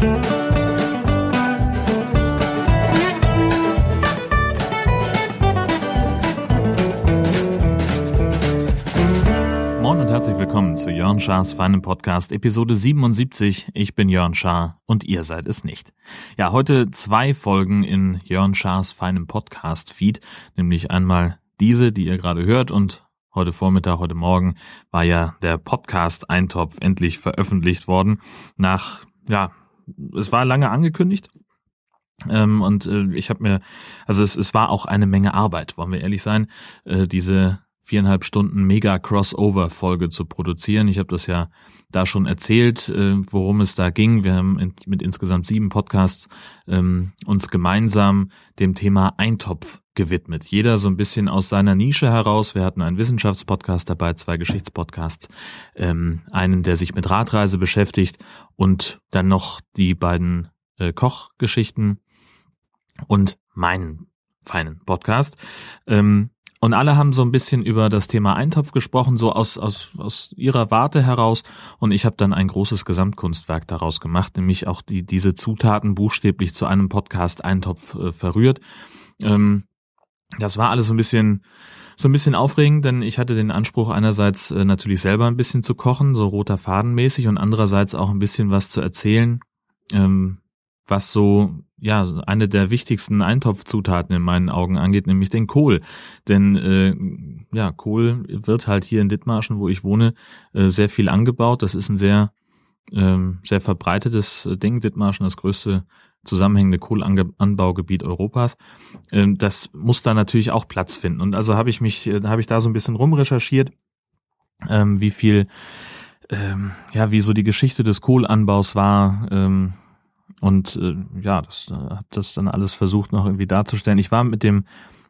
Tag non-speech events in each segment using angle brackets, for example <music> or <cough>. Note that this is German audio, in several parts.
Moin und herzlich willkommen zu Jörn Schars feinem Podcast Episode 77. Ich bin Jörn Schaar und ihr seid es nicht. Ja, heute zwei Folgen in Jörn Schars feinem Podcast Feed, nämlich einmal diese, die ihr gerade hört und heute Vormittag, heute Morgen war ja der Podcast Eintopf endlich veröffentlicht worden nach ja, es war lange angekündigt. Ähm, und äh, ich habe mir, also es, es war auch eine Menge Arbeit, wollen wir ehrlich sein, äh, diese viereinhalb Stunden Mega-Crossover-Folge zu produzieren. Ich habe das ja da schon erzählt, äh, worum es da ging. Wir haben in, mit insgesamt sieben Podcasts ähm, uns gemeinsam dem Thema Eintopf gewidmet. Jeder so ein bisschen aus seiner Nische heraus. Wir hatten einen Wissenschaftspodcast dabei, zwei Geschichtspodcasts, ähm, einen, der sich mit Radreise beschäftigt und dann noch die beiden äh, Kochgeschichten und meinen feinen Podcast. Ähm, und alle haben so ein bisschen über das Thema Eintopf gesprochen, so aus, aus, aus ihrer Warte heraus. Und ich habe dann ein großes Gesamtkunstwerk daraus gemacht, nämlich auch die, diese Zutaten buchstäblich zu einem Podcast Eintopf äh, verrührt. Ähm, das war alles so ein bisschen, so ein bisschen aufregend, denn ich hatte den Anspruch einerseits äh, natürlich selber ein bisschen zu kochen, so roter Faden mäßig und andererseits auch ein bisschen was zu erzählen, ähm, was so ja eine der wichtigsten Eintopfzutaten in meinen Augen angeht, nämlich den Kohl. Denn äh, ja, Kohl wird halt hier in Dithmarschen, wo ich wohne, äh, sehr viel angebaut. Das ist ein sehr ähm, sehr verbreitetes Ding. Dithmarschen, das größte zusammenhängende Kohlanbaugebiet Europas. Ähm, das muss da natürlich auch Platz finden. Und also habe ich mich, äh, habe ich da so ein bisschen rumrecherchiert, ähm, wie viel, ähm, ja, wie so die Geschichte des Kohlanbaus war, ähm, und äh, ja, das äh, habe das dann alles versucht noch irgendwie darzustellen. Ich war mit dem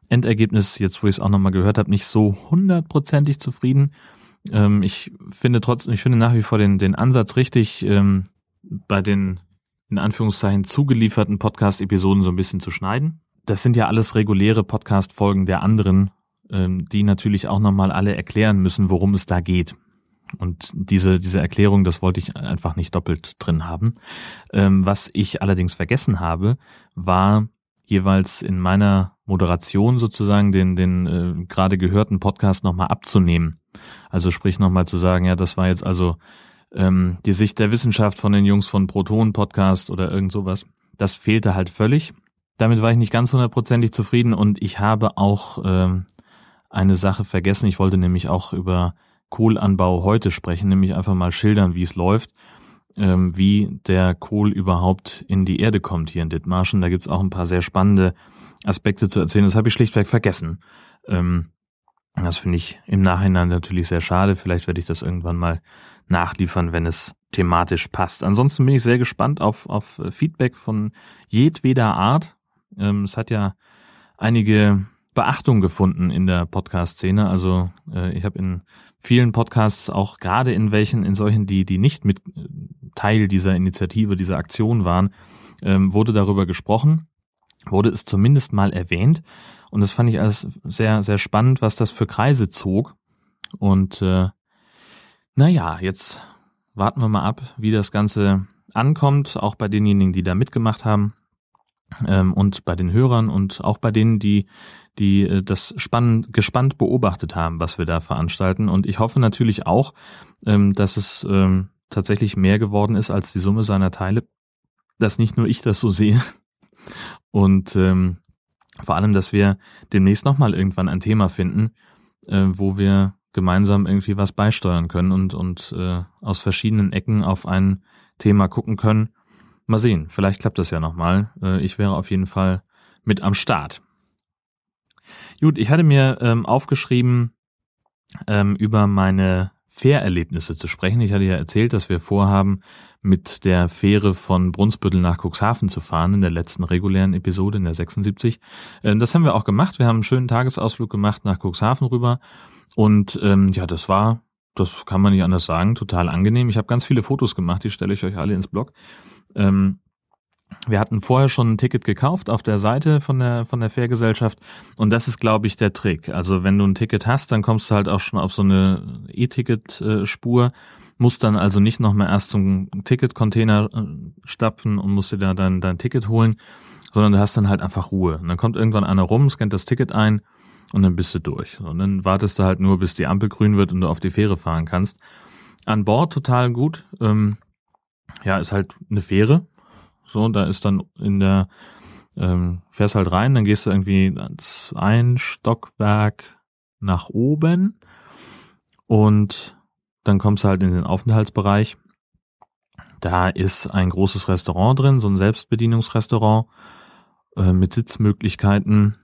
Endergebnis, jetzt wo ich es auch nochmal gehört habe, nicht so hundertprozentig zufrieden. Ähm, ich finde trotzdem, ich finde nach wie vor den, den Ansatz richtig, ähm, bei den in Anführungszeichen zugelieferten Podcast-Episoden so ein bisschen zu schneiden. Das sind ja alles reguläre Podcast-Folgen der anderen, ähm, die natürlich auch nochmal alle erklären müssen, worum es da geht. Und diese, diese Erklärung, das wollte ich einfach nicht doppelt drin haben. Ähm, was ich allerdings vergessen habe, war jeweils in meiner Moderation sozusagen den, den äh, gerade gehörten Podcast nochmal abzunehmen. Also sprich nochmal zu sagen, ja, das war jetzt also ähm, die Sicht der Wissenschaft von den Jungs von Proton Podcast oder irgend sowas. Das fehlte halt völlig. Damit war ich nicht ganz hundertprozentig zufrieden und ich habe auch ähm, eine Sache vergessen. Ich wollte nämlich auch über Kohlanbau heute sprechen, nämlich einfach mal schildern, wie es läuft, ähm, wie der Kohl überhaupt in die Erde kommt hier in Dithmarschen. Da gibt's auch ein paar sehr spannende Aspekte zu erzählen. Das habe ich schlichtweg vergessen. Ähm, das finde ich im Nachhinein natürlich sehr schade. Vielleicht werde ich das irgendwann mal nachliefern, wenn es thematisch passt. Ansonsten bin ich sehr gespannt auf, auf Feedback von jedweder Art. Ähm, es hat ja einige Beachtung gefunden in der Podcast-Szene. Also äh, ich habe in vielen Podcasts auch gerade in welchen, in solchen, die, die nicht mit äh, Teil dieser Initiative, dieser Aktion waren, ähm, wurde darüber gesprochen, wurde es zumindest mal erwähnt. Und das fand ich alles sehr, sehr spannend, was das für Kreise zog. Und äh, naja, jetzt warten wir mal ab, wie das Ganze ankommt, auch bei denjenigen, die da mitgemacht haben ähm, und bei den Hörern und auch bei denen, die die äh, das spannend, gespannt beobachtet haben, was wir da veranstalten. Und ich hoffe natürlich auch, ähm, dass es ähm, tatsächlich mehr geworden ist als die Summe seiner Teile, dass nicht nur ich das so sehe und ähm, vor allem, dass wir demnächst nochmal irgendwann ein Thema finden, äh, wo wir gemeinsam irgendwie was beisteuern können und, und äh, aus verschiedenen Ecken auf ein Thema gucken können. Mal sehen, vielleicht klappt das ja nochmal. Äh, ich wäre auf jeden Fall mit am Start. Gut, ich hatte mir ähm, aufgeschrieben, ähm, über meine Fährerlebnisse zu sprechen. Ich hatte ja erzählt, dass wir vorhaben, mit der Fähre von Brunsbüttel nach Cuxhaven zu fahren in der letzten regulären Episode, in der 76. Ähm, das haben wir auch gemacht. Wir haben einen schönen Tagesausflug gemacht nach Cuxhaven rüber. Und ähm, ja, das war, das kann man nicht anders sagen, total angenehm. Ich habe ganz viele Fotos gemacht, die stelle ich euch alle ins Blog. Ähm, wir hatten vorher schon ein Ticket gekauft auf der Seite von der, von der Fährgesellschaft und das ist, glaube ich, der Trick. Also wenn du ein Ticket hast, dann kommst du halt auch schon auf so eine E-Ticket-Spur Muss dann also nicht nochmal erst zum Ticketcontainer äh, stapfen und musst dir da dein, dein Ticket holen, sondern du hast dann halt einfach Ruhe. Und dann kommt irgendwann einer rum, scannt das Ticket ein und dann bist du durch. Und dann wartest du halt nur, bis die Ampel grün wird und du auf die Fähre fahren kannst. An Bord total gut. Ähm, ja, ist halt eine Fähre. So, da ist dann in der, ähm, fährst halt rein, dann gehst du irgendwie ein Stockwerk nach oben und dann kommst du halt in den Aufenthaltsbereich. Da ist ein großes Restaurant drin, so ein Selbstbedienungsrestaurant äh, mit Sitzmöglichkeiten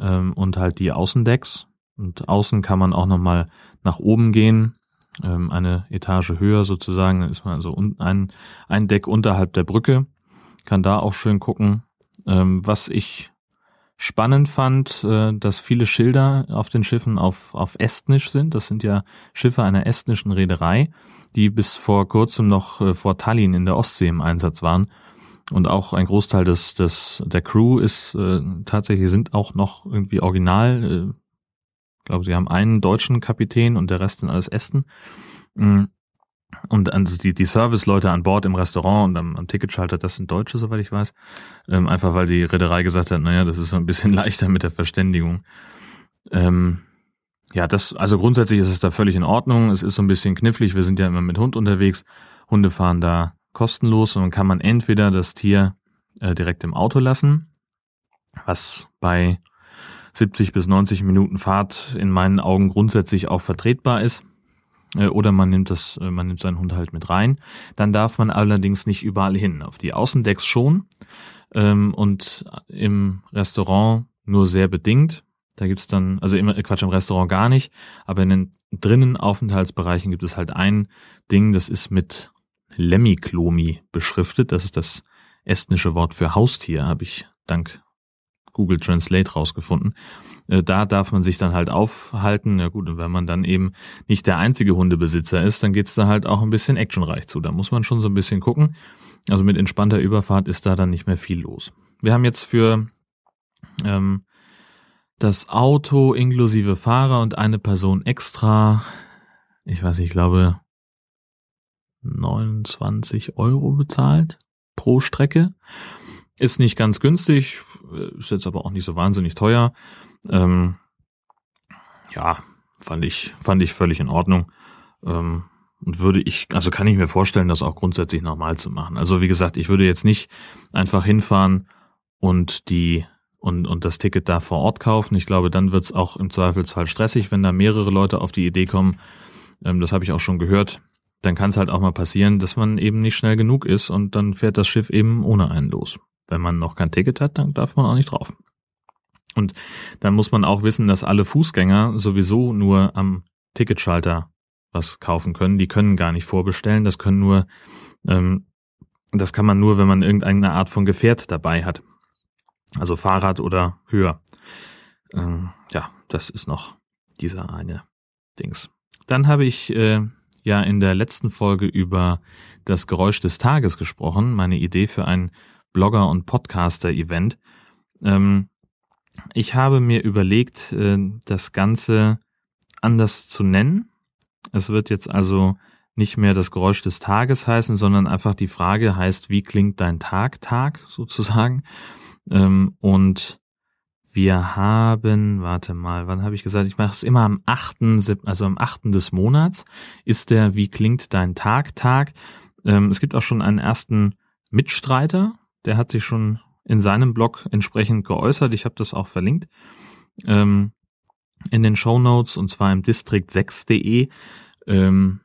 ähm, und halt die Außendecks. Und außen kann man auch nochmal nach oben gehen, ähm, eine Etage höher sozusagen. Dann ist man also ein, ein Deck unterhalb der Brücke, kann da auch schön gucken. Ähm, was ich spannend fand, äh, dass viele Schilder auf den Schiffen auf, auf Estnisch sind. Das sind ja Schiffe einer estnischen Reederei, die bis vor kurzem noch äh, vor Tallinn in der Ostsee im Einsatz waren. Und auch ein Großteil des, des der Crew ist äh, tatsächlich sind auch noch irgendwie original. Äh, ich glaube, sie haben einen deutschen Kapitän und der Rest sind alles Esten. Mm. Und also die, die Service-Leute an Bord im Restaurant und am, am Ticketschalter, das sind Deutsche, soweit ich weiß. Ähm, einfach weil die Reederei gesagt hat, naja, das ist so ein bisschen <laughs> leichter mit der Verständigung. Ähm, ja, das, also grundsätzlich ist es da völlig in Ordnung. Es ist so ein bisschen knifflig. Wir sind ja immer mit Hund unterwegs. Hunde fahren da kostenlos und dann kann man entweder das Tier äh, direkt im Auto lassen, was bei 70 bis 90 Minuten Fahrt in meinen Augen grundsätzlich auch vertretbar ist. Äh, oder man nimmt das, äh, man nimmt seinen Hund halt mit rein. Dann darf man allerdings nicht überall hin. Auf die Außendecks schon ähm, und im Restaurant nur sehr bedingt. Da gibt's dann, also immer Quatsch im Restaurant gar nicht, aber in den drinnen Aufenthaltsbereichen gibt es halt ein Ding, das ist mit Lemmiklomi beschriftet. Das ist das estnische Wort für Haustier, habe ich dank Google Translate rausgefunden. Äh, da darf man sich dann halt aufhalten. Ja gut, und wenn man dann eben nicht der einzige Hundebesitzer ist, dann geht's da halt auch ein bisschen actionreich zu. Da muss man schon so ein bisschen gucken. Also mit entspannter Überfahrt ist da dann nicht mehr viel los. Wir haben jetzt für ähm, das Auto inklusive Fahrer und eine Person extra, ich weiß nicht, ich glaube 29 Euro bezahlt pro Strecke. Ist nicht ganz günstig, ist jetzt aber auch nicht so wahnsinnig teuer. Ähm, ja, fand ich, fand ich völlig in Ordnung. Ähm, und würde ich, also kann ich mir vorstellen, das auch grundsätzlich normal zu machen. Also wie gesagt, ich würde jetzt nicht einfach hinfahren und die und, und das Ticket da vor Ort kaufen. Ich glaube, dann wird's auch im Zweifelsfall stressig, wenn da mehrere Leute auf die Idee kommen. Ähm, das habe ich auch schon gehört dann kann es halt auch mal passieren, dass man eben nicht schnell genug ist und dann fährt das Schiff eben ohne einen los. Wenn man noch kein Ticket hat, dann darf man auch nicht drauf. Und dann muss man auch wissen, dass alle Fußgänger sowieso nur am Ticketschalter was kaufen können. Die können gar nicht vorbestellen. Das können nur, ähm, das kann man nur, wenn man irgendeine Art von Gefährt dabei hat. Also Fahrrad oder höher. Ähm, ja, das ist noch dieser eine Dings. Dann habe ich äh, ja in der letzten Folge über das Geräusch des Tages gesprochen, meine Idee für ein Blogger- und Podcaster-Event. Ähm, ich habe mir überlegt, äh, das Ganze anders zu nennen. Es wird jetzt also nicht mehr das Geräusch des Tages heißen, sondern einfach die Frage heißt, wie klingt dein Tag, Tag sozusagen? Ähm, und wir haben, warte mal, wann habe ich gesagt, ich mache es immer am 8., also am 8. des Monats, ist der Wie klingt dein Tag Tag. Ähm, es gibt auch schon einen ersten Mitstreiter, der hat sich schon in seinem Blog entsprechend geäußert. Ich habe das auch verlinkt ähm, in den Show Notes und zwar im district6.de. Ähm,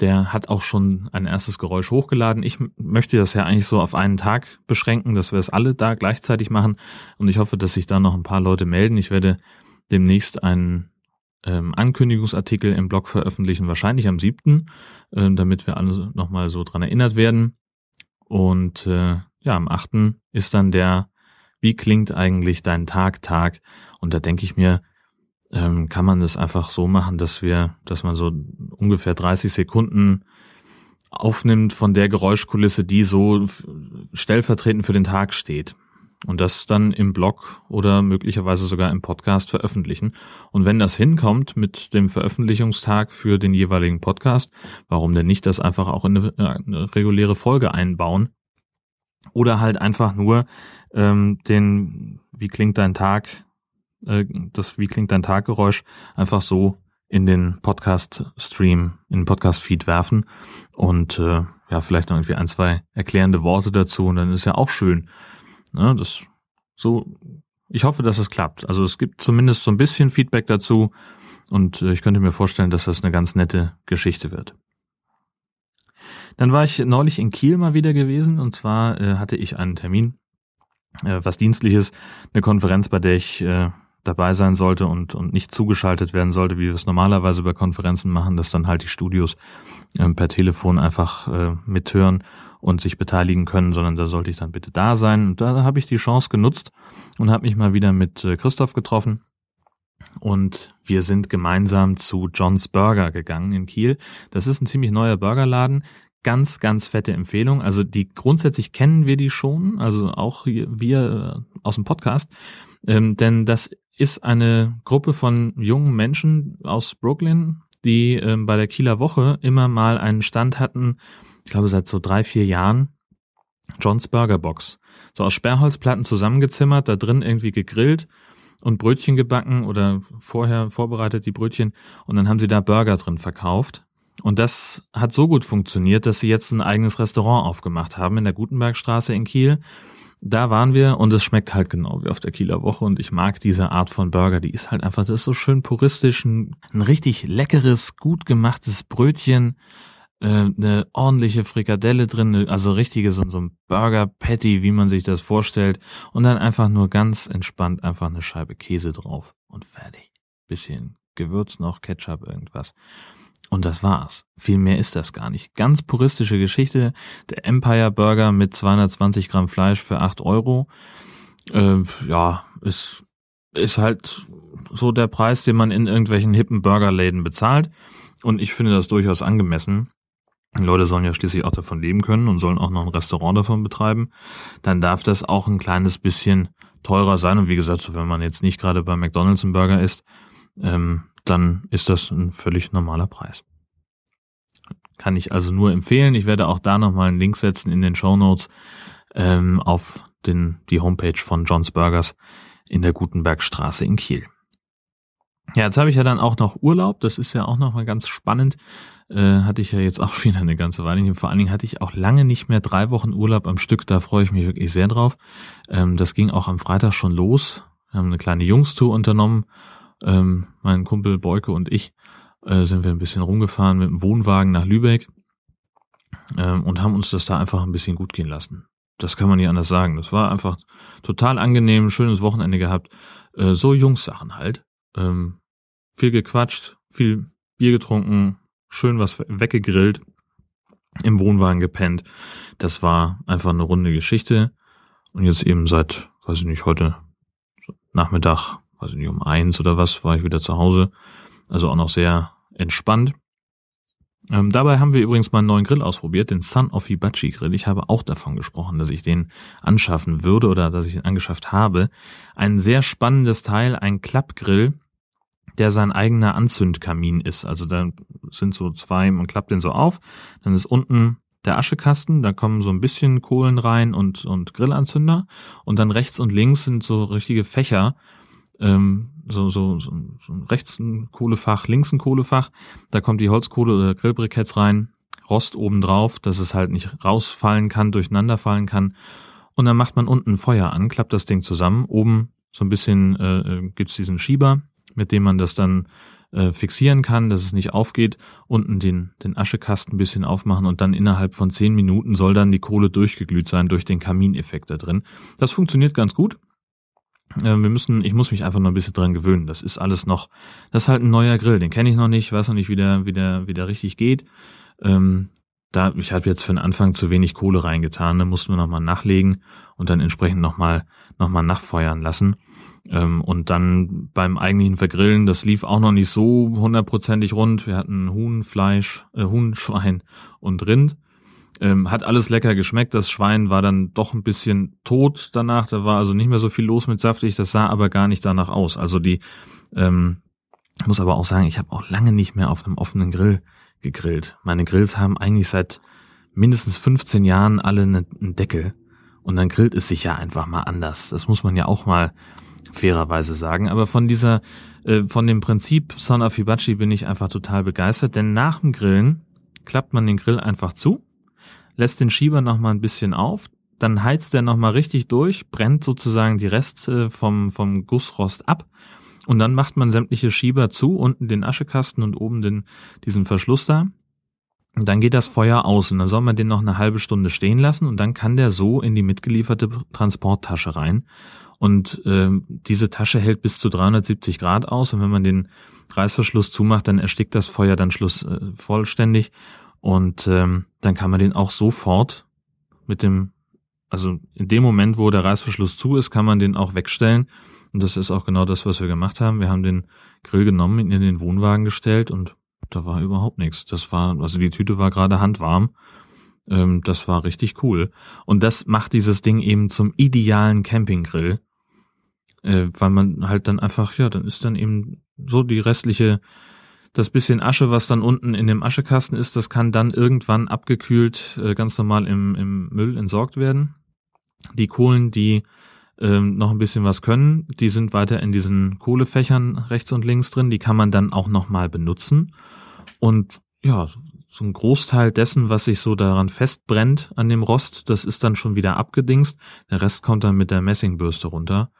der hat auch schon ein erstes Geräusch hochgeladen. Ich möchte das ja eigentlich so auf einen Tag beschränken, dass wir es alle da gleichzeitig machen. Und ich hoffe, dass sich da noch ein paar Leute melden. Ich werde demnächst einen ähm, Ankündigungsartikel im Blog veröffentlichen, wahrscheinlich am siebten, äh, damit wir alle nochmal so dran erinnert werden. Und äh, ja, am achten ist dann der, wie klingt eigentlich dein Tag, Tag? Und da denke ich mir, ähm, kann man das einfach so machen, dass wir, dass man so ungefähr 30 Sekunden aufnimmt von der Geräuschkulisse, die so stellvertretend für den Tag steht. und das dann im Blog oder möglicherweise sogar im Podcast veröffentlichen. Und wenn das hinkommt mit dem Veröffentlichungstag für den jeweiligen Podcast, warum denn nicht das einfach auch in eine, äh, eine reguläre Folge einbauen? Oder halt einfach nur ähm, den Wie klingt dein Tag, äh, das Wie klingt dein Taggeräusch einfach so in den Podcast-Stream, in den Podcast-Feed werfen und äh, ja, vielleicht noch irgendwie ein, zwei erklärende Worte dazu und dann ist ja auch schön. Ne, das so, ich hoffe, dass es klappt. Also es gibt zumindest so ein bisschen Feedback dazu und äh, ich könnte mir vorstellen, dass das eine ganz nette Geschichte wird. Dann war ich neulich in Kiel mal wieder gewesen und zwar äh, hatte ich einen Termin, äh, was dienstliches, eine Konferenz, bei der ich äh, dabei sein sollte und, und nicht zugeschaltet werden sollte, wie wir es normalerweise bei Konferenzen machen, dass dann halt die Studios äh, per Telefon einfach äh, mithören und sich beteiligen können, sondern da sollte ich dann bitte da sein. Und da habe ich die Chance genutzt und habe mich mal wieder mit äh, Christoph getroffen. Und wir sind gemeinsam zu John's Burger gegangen in Kiel. Das ist ein ziemlich neuer Burgerladen. Ganz, ganz fette Empfehlung. Also die grundsätzlich kennen wir die schon, also auch wir äh, aus dem Podcast. Ähm, denn das ist eine Gruppe von jungen Menschen aus Brooklyn, die ähm, bei der Kieler Woche immer mal einen Stand hatten, ich glaube seit so drei, vier Jahren, John's Burger Box. So aus Sperrholzplatten zusammengezimmert, da drin irgendwie gegrillt und Brötchen gebacken oder vorher vorbereitet die Brötchen und dann haben sie da Burger drin verkauft. Und das hat so gut funktioniert, dass sie jetzt ein eigenes Restaurant aufgemacht haben in der Gutenbergstraße in Kiel da waren wir und es schmeckt halt genau wie auf der Kieler Woche und ich mag diese Art von Burger. Die ist halt einfach, das ist so schön puristisch, ein, ein richtig leckeres, gut gemachtes Brötchen, eine ordentliche Frikadelle drin, also richtiges so, so ein Burger Patty, wie man sich das vorstellt und dann einfach nur ganz entspannt einfach eine Scheibe Käse drauf und fertig. Bisschen Gewürz noch, Ketchup, irgendwas. Und das war's. Viel mehr ist das gar nicht. Ganz puristische Geschichte. Der Empire Burger mit 220 Gramm Fleisch für 8 Euro. Äh, ja, ist, ist halt so der Preis, den man in irgendwelchen hippen Burgerläden bezahlt. Und ich finde das durchaus angemessen. Leute sollen ja schließlich auch davon leben können und sollen auch noch ein Restaurant davon betreiben. Dann darf das auch ein kleines bisschen teurer sein. Und wie gesagt, wenn man jetzt nicht gerade bei McDonalds einen Burger isst, ähm, dann ist das ein völlig normaler Preis. Kann ich also nur empfehlen. Ich werde auch da nochmal einen Link setzen in den Show Notes ähm, auf den, die Homepage von John's Burgers in der Gutenbergstraße in Kiel. Ja, jetzt habe ich ja dann auch noch Urlaub. Das ist ja auch nochmal ganz spannend. Äh, hatte ich ja jetzt auch <laughs> wieder eine ganze Weile. Vor allen Dingen hatte ich auch lange nicht mehr drei Wochen Urlaub am Stück. Da freue ich mich wirklich sehr drauf. Ähm, das ging auch am Freitag schon los. Wir haben eine kleine Jungstour unternommen ähm, mein Kumpel Beuke und ich äh, sind wir ein bisschen rumgefahren mit dem Wohnwagen nach Lübeck ähm, und haben uns das da einfach ein bisschen gut gehen lassen. Das kann man nicht anders sagen. Das war einfach total angenehm, schönes Wochenende gehabt. Äh, so Jungssachen halt. Ähm, viel gequatscht, viel Bier getrunken, schön was weggegrillt, im Wohnwagen gepennt. Das war einfach eine runde Geschichte. Und jetzt eben seit, weiß ich nicht, heute Nachmittag weiß ich nicht, um eins oder was, war ich wieder zu Hause. Also auch noch sehr entspannt. Ähm, dabei haben wir übrigens mal einen neuen Grill ausprobiert, den Sun of Hibachi Grill. Ich habe auch davon gesprochen, dass ich den anschaffen würde oder dass ich ihn angeschafft habe. Ein sehr spannendes Teil, ein Klappgrill, der sein eigener Anzündkamin ist. Also da sind so zwei, man klappt den so auf, dann ist unten der Aschekasten, da kommen so ein bisschen Kohlen rein und, und Grillanzünder und dann rechts und links sind so richtige Fächer, ähm, so, so, so, so rechts ein Kohlefach, links ein Kohlefach, da kommt die Holzkohle oder Grillbriketts rein, Rost oben drauf, dass es halt nicht rausfallen kann, durcheinander fallen kann. Und dann macht man unten Feuer an, klappt das Ding zusammen. Oben so ein bisschen äh, äh gibt's diesen Schieber, mit dem man das dann äh, fixieren kann, dass es nicht aufgeht. Unten den, den Aschekasten ein bisschen aufmachen und dann innerhalb von zehn Minuten soll dann die Kohle durchgeglüht sein durch den Kamineffekt da drin. Das funktioniert ganz gut. Äh, wir müssen, ich muss mich einfach noch ein bisschen dran gewöhnen. Das ist alles noch, das ist halt ein neuer Grill, den kenne ich noch nicht, weiß noch nicht, wie der, wie der, wie der richtig geht. Ähm, da, ich habe jetzt für den Anfang zu wenig Kohle reingetan, da mussten wir nochmal nachlegen und dann entsprechend nochmal noch mal nachfeuern lassen. Ähm, und dann beim eigentlichen Vergrillen, das lief auch noch nicht so hundertprozentig rund. Wir hatten Huhn, Fleisch, äh, Huhn, <laughs> Schwein und Rind. Ähm, hat alles lecker geschmeckt. Das Schwein war dann doch ein bisschen tot danach. Da war also nicht mehr so viel los mit saftig. Das sah aber gar nicht danach aus. Also die, ähm, muss aber auch sagen, ich habe auch lange nicht mehr auf einem offenen Grill gegrillt. Meine Grills haben eigentlich seit mindestens 15 Jahren alle einen Deckel. Und dann grillt es sich ja einfach mal anders. Das muss man ja auch mal fairerweise sagen. Aber von dieser, äh, von dem Prinzip Son of Hibachi bin ich einfach total begeistert, denn nach dem Grillen klappt man den Grill einfach zu, lässt den Schieber noch mal ein bisschen auf, dann heizt der noch mal richtig durch, brennt sozusagen die Reste vom, vom Gussrost ab und dann macht man sämtliche Schieber zu, unten den Aschekasten und oben den, diesen Verschluss da. Und dann geht das Feuer aus und dann soll man den noch eine halbe Stunde stehen lassen und dann kann der so in die mitgelieferte Transporttasche rein. Und äh, diese Tasche hält bis zu 370 Grad aus und wenn man den Reißverschluss zumacht, dann erstickt das Feuer dann schluss äh, vollständig und ähm, dann kann man den auch sofort mit dem, also in dem Moment, wo der Reißverschluss zu ist, kann man den auch wegstellen und das ist auch genau das, was wir gemacht haben. Wir haben den Grill genommen, ihn in den Wohnwagen gestellt und da war überhaupt nichts. Das war, also die Tüte war gerade handwarm. Ähm, das war richtig cool. Und das macht dieses Ding eben zum idealen Campinggrill. Äh, weil man halt dann einfach, ja, dann ist dann eben so die restliche, das bisschen Asche, was dann unten in dem Aschekasten ist, das kann dann irgendwann abgekühlt äh, ganz normal im, im Müll entsorgt werden. Die Kohlen, die ähm, noch ein bisschen was können. Die sind weiter in diesen Kohlefächern rechts und links drin. Die kann man dann auch nochmal benutzen. Und ja, so ein Großteil dessen, was sich so daran festbrennt an dem Rost, das ist dann schon wieder abgedingst. Der Rest kommt dann mit der Messingbürste runter.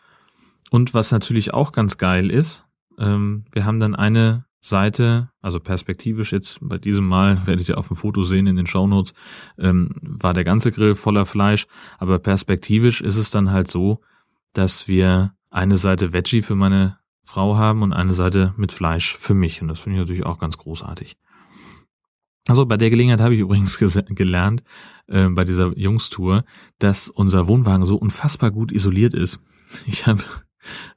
Und was natürlich auch ganz geil ist, ähm, wir haben dann eine Seite, also perspektivisch jetzt bei diesem Mal, <laughs> werdet ihr auf dem Foto sehen in den Shownotes, ähm, war der ganze Grill voller Fleisch, aber perspektivisch ist es dann halt so, dass wir eine Seite Veggie für meine Frau haben und eine Seite mit Fleisch für mich und das finde ich natürlich auch ganz großartig. Also bei der Gelegenheit habe ich <laughs> übrigens gelernt, äh, bei dieser Jungstour, dass unser Wohnwagen so unfassbar gut isoliert ist. Ich habe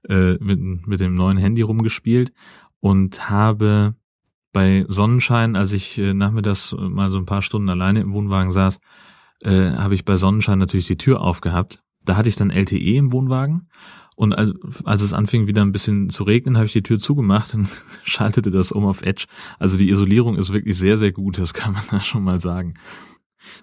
äh, mit, mit dem neuen Handy rumgespielt und habe bei Sonnenschein, als ich äh, nachmittags mal so ein paar Stunden alleine im Wohnwagen saß, äh, habe ich bei Sonnenschein natürlich die Tür aufgehabt. Da hatte ich dann LTE im Wohnwagen und als, als es anfing wieder ein bisschen zu regnen, habe ich die Tür zugemacht und <laughs> schaltete das um auf Edge. Also die Isolierung ist wirklich sehr, sehr gut, das kann man da schon mal sagen.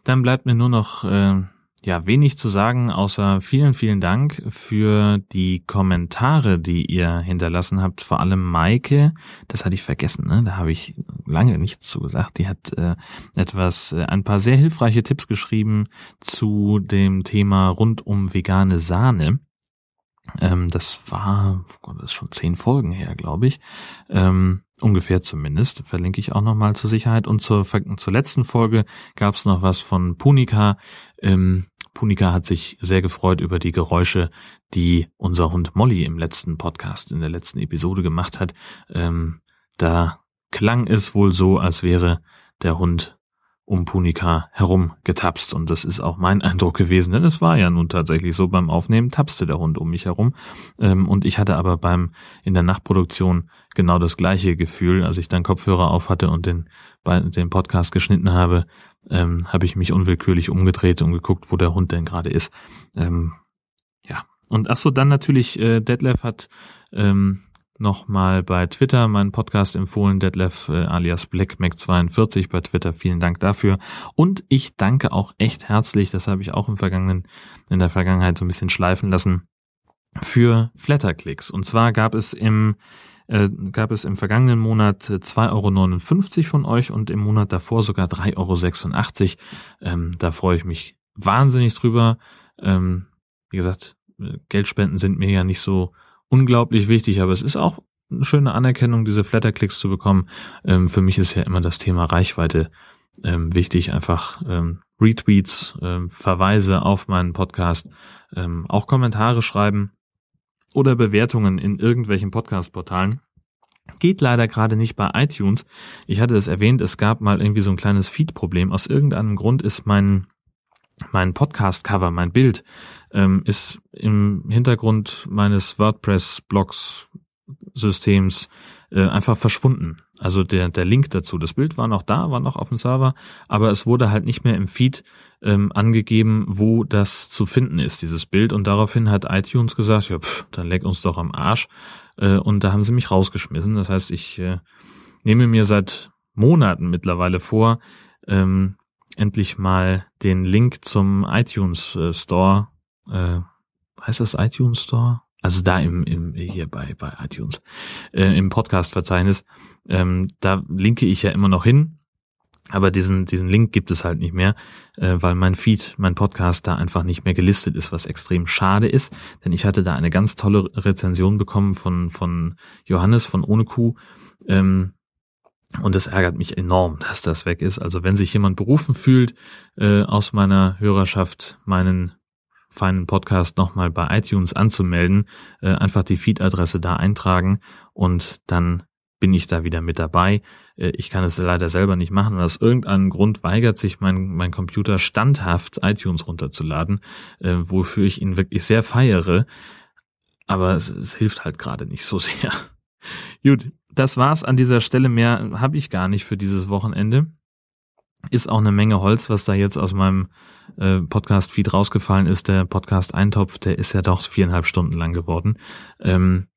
Dann bleibt mir nur noch äh, ja, wenig zu sagen, außer vielen, vielen Dank für die Kommentare, die ihr hinterlassen habt. Vor allem Maike, das hatte ich vergessen, ne? da habe ich lange nichts zu gesagt. Die hat äh, etwas, äh, ein paar sehr hilfreiche Tipps geschrieben zu dem Thema rund um vegane Sahne. Ähm, das war, oh das ist schon zehn Folgen her, glaube ich. Ähm, ungefähr zumindest, verlinke ich auch nochmal zur Sicherheit. Und zur, zur letzten Folge gab es noch was von Punika. Ähm, Punika hat sich sehr gefreut über die Geräusche, die unser Hund Molly im letzten Podcast, in der letzten Episode gemacht hat. Ähm, da klang es wohl so, als wäre der Hund um Punika herum getapst. Und das ist auch mein <laughs> Eindruck gewesen, denn es war ja nun tatsächlich so, beim Aufnehmen tapste der Hund um mich herum. Ähm, und ich hatte aber beim, in der Nachtproduktion genau das gleiche Gefühl, als ich dann Kopfhörer auf hatte und den, den Podcast geschnitten habe, ähm, habe ich mich unwillkürlich umgedreht und geguckt, wo der Hund denn gerade ist. Ähm, ja. Und ach so, dann natürlich, äh, Detlef hat ähm, nochmal bei Twitter meinen Podcast empfohlen, Detlef äh, alias BlackMac42 bei Twitter. Vielen Dank dafür. Und ich danke auch echt herzlich, das habe ich auch im vergangenen, in der Vergangenheit so ein bisschen schleifen lassen, für Flatterklicks. Und zwar gab es im äh, gab es im vergangenen Monat 2,59 Euro von euch und im Monat davor sogar 3,86 Euro. Ähm, da freue ich mich wahnsinnig drüber. Ähm, wie gesagt, äh, Geldspenden sind mir ja nicht so unglaublich wichtig, aber es ist auch eine schöne Anerkennung, diese Flatterklicks zu bekommen. Ähm, für mich ist ja immer das Thema Reichweite ähm, wichtig, einfach ähm, Retweets, ähm, Verweise auf meinen Podcast, ähm, auch Kommentare schreiben oder Bewertungen in irgendwelchen Podcast-Portalen. Geht leider gerade nicht bei iTunes. Ich hatte es erwähnt, es gab mal irgendwie so ein kleines Feed-Problem. Aus irgendeinem Grund ist mein mein Podcast-Cover, mein Bild, ähm, ist im Hintergrund meines WordPress-Blogs Serversystems äh, einfach verschwunden. Also der, der Link dazu, das Bild war noch da, war noch auf dem Server, aber es wurde halt nicht mehr im Feed ähm, angegeben, wo das zu finden ist, dieses Bild. Und daraufhin hat iTunes gesagt, ja, pff, dann leck uns doch am Arsch. Äh, und da haben sie mich rausgeschmissen. Das heißt, ich äh, nehme mir seit Monaten mittlerweile vor, ähm, endlich mal den Link zum iTunes äh, Store, äh, heißt das iTunes Store? Also da im, im hier bei, bei iTunes, äh, im Podcast-Verzeichnis, ähm, da linke ich ja immer noch hin, aber diesen, diesen Link gibt es halt nicht mehr, äh, weil mein Feed, mein Podcast da einfach nicht mehr gelistet ist, was extrem schade ist, denn ich hatte da eine ganz tolle Rezension bekommen von, von Johannes von Ohne Kuh, ähm, und es ärgert mich enorm, dass das weg ist. Also wenn sich jemand berufen fühlt, äh, aus meiner Hörerschaft meinen feinen Podcast nochmal bei iTunes anzumelden, äh, einfach die Feed-Adresse da eintragen und dann bin ich da wieder mit dabei. Äh, ich kann es leider selber nicht machen, aus irgendeinem Grund weigert sich mein, mein Computer standhaft iTunes runterzuladen, äh, wofür ich ihn wirklich sehr feiere. Aber es, es hilft halt gerade nicht so <laughs> sehr. Gut, das war's an dieser Stelle. Mehr habe ich gar nicht für dieses Wochenende. Ist auch eine Menge Holz, was da jetzt aus meinem äh, Podcast-Feed rausgefallen ist. Der Podcast Eintopf, der ist ja doch viereinhalb Stunden lang geworden. Ähm,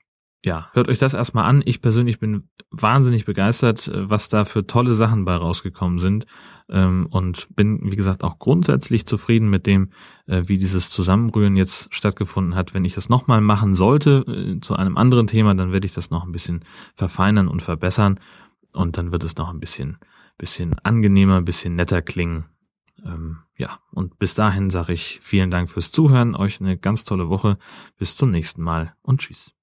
ja, hört euch das erstmal an. Ich persönlich bin wahnsinnig begeistert, äh, was da für tolle Sachen bei rausgekommen sind. Ähm, und bin, wie gesagt, auch grundsätzlich zufrieden mit dem, äh, wie dieses Zusammenrühren jetzt stattgefunden hat. Wenn ich das nochmal machen sollte, äh, zu einem anderen Thema, dann werde ich das noch ein bisschen verfeinern und verbessern. Und dann wird es noch ein bisschen, bisschen angenehmer, bisschen netter klingen. Ähm, ja, und bis dahin sage ich vielen Dank fürs Zuhören, euch eine ganz tolle Woche. Bis zum nächsten Mal und tschüss.